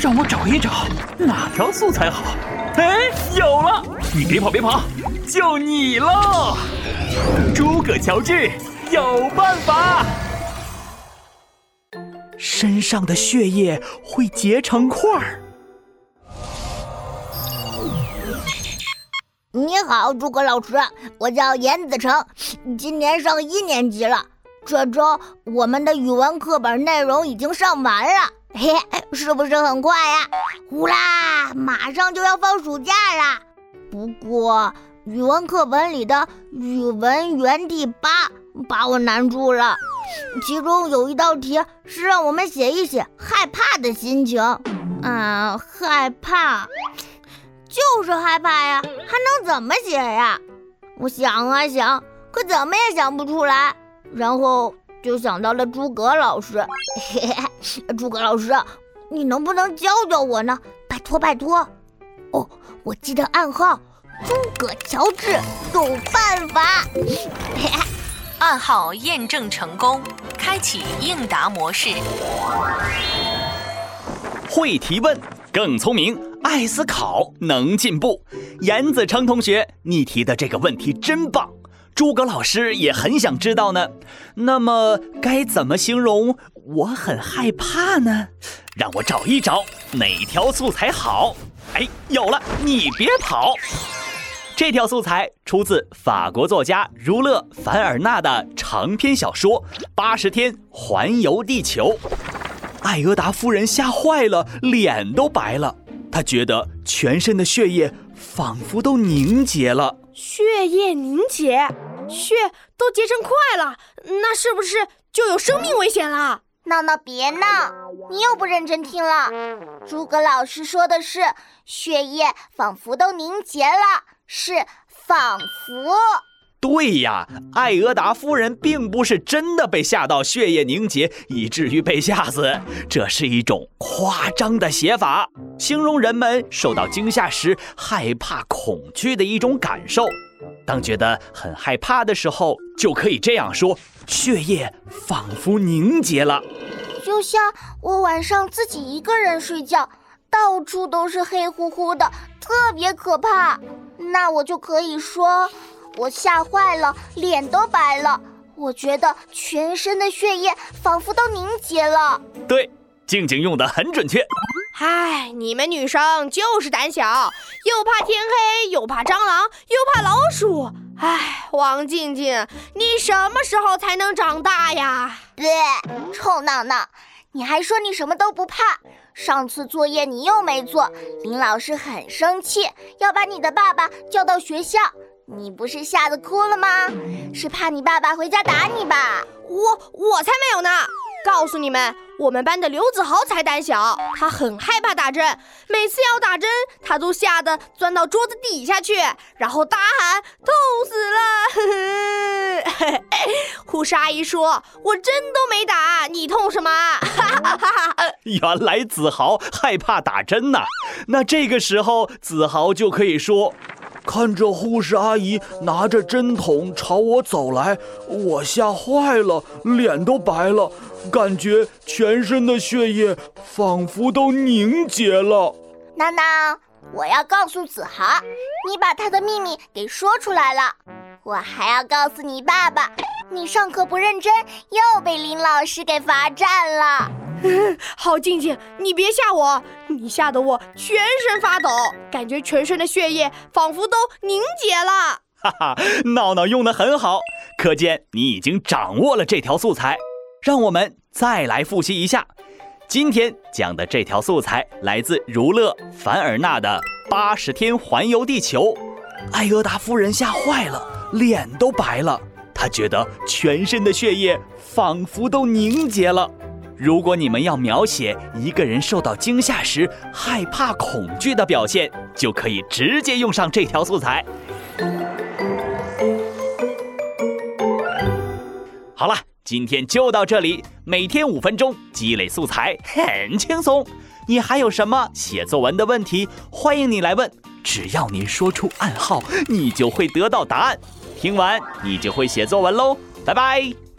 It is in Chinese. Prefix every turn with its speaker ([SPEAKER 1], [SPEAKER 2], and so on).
[SPEAKER 1] 让我找一找哪条素材好。哎，有了！你别跑，别跑，就你了，诸葛乔治有办法。身上的血液会结成块儿。
[SPEAKER 2] 你好，诸葛老师，我叫严子成，今年上一年级了。这周我们的语文课本内容已经上完了，嘿，是不是很快呀？呼啦，马上就要放暑假啦。不过语文课本里的语文原地八把我难住了，其中有一道题是让我们写一写害怕的心情。嗯，害怕，就是害怕呀，还能怎么写呀？我想啊想，可怎么也想不出来。然后就想到了诸葛老师，嘿嘿，诸葛老师，你能不能教教我呢？拜托拜托！哦，我记得暗号，诸葛乔治有办法。
[SPEAKER 3] 暗号验证成功，开启应答模式。
[SPEAKER 1] 会提问更聪明，爱思考能进步。严子成同学，你提的这个问题真棒。诸葛老师也很想知道呢，那么该怎么形容我很害怕呢？让我找一找哪条素材好。哎，有了，你别跑。这条素材出自法国作家儒勒·凡尔纳的长篇小说《八十天环游地球》。艾俄达夫人吓坏了，脸都白了，她觉得全身的血液仿佛都凝结了。
[SPEAKER 4] 血液凝结，血都结成块了，那是不是就有生命危险了？
[SPEAKER 2] 闹闹别闹，你又不认真听了。诸葛老师说的是血液仿佛都凝结了，是仿佛。
[SPEAKER 1] 对呀，艾俄达夫人并不是真的被吓到血液凝结，以至于被吓死。这是一种夸张的写法，形容人们受到惊吓时害怕、恐惧的一种感受。当觉得很害怕的时候，就可以这样说：血液仿佛凝结了。
[SPEAKER 2] 就像我晚上自己一个人睡觉，到处都是黑乎乎的，特别可怕。那我就可以说。我吓坏了，脸都白了。我觉得全身的血液仿佛都凝结了。
[SPEAKER 1] 对，静静用的很准确。
[SPEAKER 4] 唉，你们女生就是胆小，又怕天黑，又怕蟑螂，又怕老鼠。唉，王静静，你什么时候才能长大呀？
[SPEAKER 2] 对，臭闹闹，你还说你什么都不怕？上次作业你又没做，林老师很生气，要把你的爸爸叫到学校。你不是吓得哭了吗？是怕你爸爸回家打你吧？
[SPEAKER 4] 我我才没有呢！告诉你们，我们班的刘子豪才胆小，他很害怕打针，每次要打针，他都吓得钻到桌子底下去，然后大喊痛死了。护士阿姨说：“我针都没打，你痛什么？”
[SPEAKER 1] 原来子豪害怕打针呐！那这个时候，子豪就可以说。看着护士阿姨拿着针筒朝我走来，我吓坏了，脸都白了，感觉全身的血液仿佛都凝结了。
[SPEAKER 2] 娜娜，我要告诉子豪，你把他的秘密给说出来了。我还要告诉你爸爸，你上课不认真，又被林老师给罚站了。
[SPEAKER 4] 好，静静，你别吓我，你吓得我全身发抖，感觉全身的血液仿佛都凝结了。哈
[SPEAKER 1] 哈，闹闹用的很好，可见你已经掌握了这条素材。让我们再来复习一下，今天讲的这条素材来自儒勒·凡尔纳的《八十天环游地球》。艾俄达夫人吓坏了，脸都白了，她觉得全身的血液仿佛都凝结了。如果你们要描写一个人受到惊吓时害怕、恐惧的表现，就可以直接用上这条素材。好了，今天就到这里。每天五分钟积累素材，很轻松。你还有什么写作文的问题？欢迎你来问。只要你说出暗号，你就会得到答案。听完，你就会写作文喽。拜拜。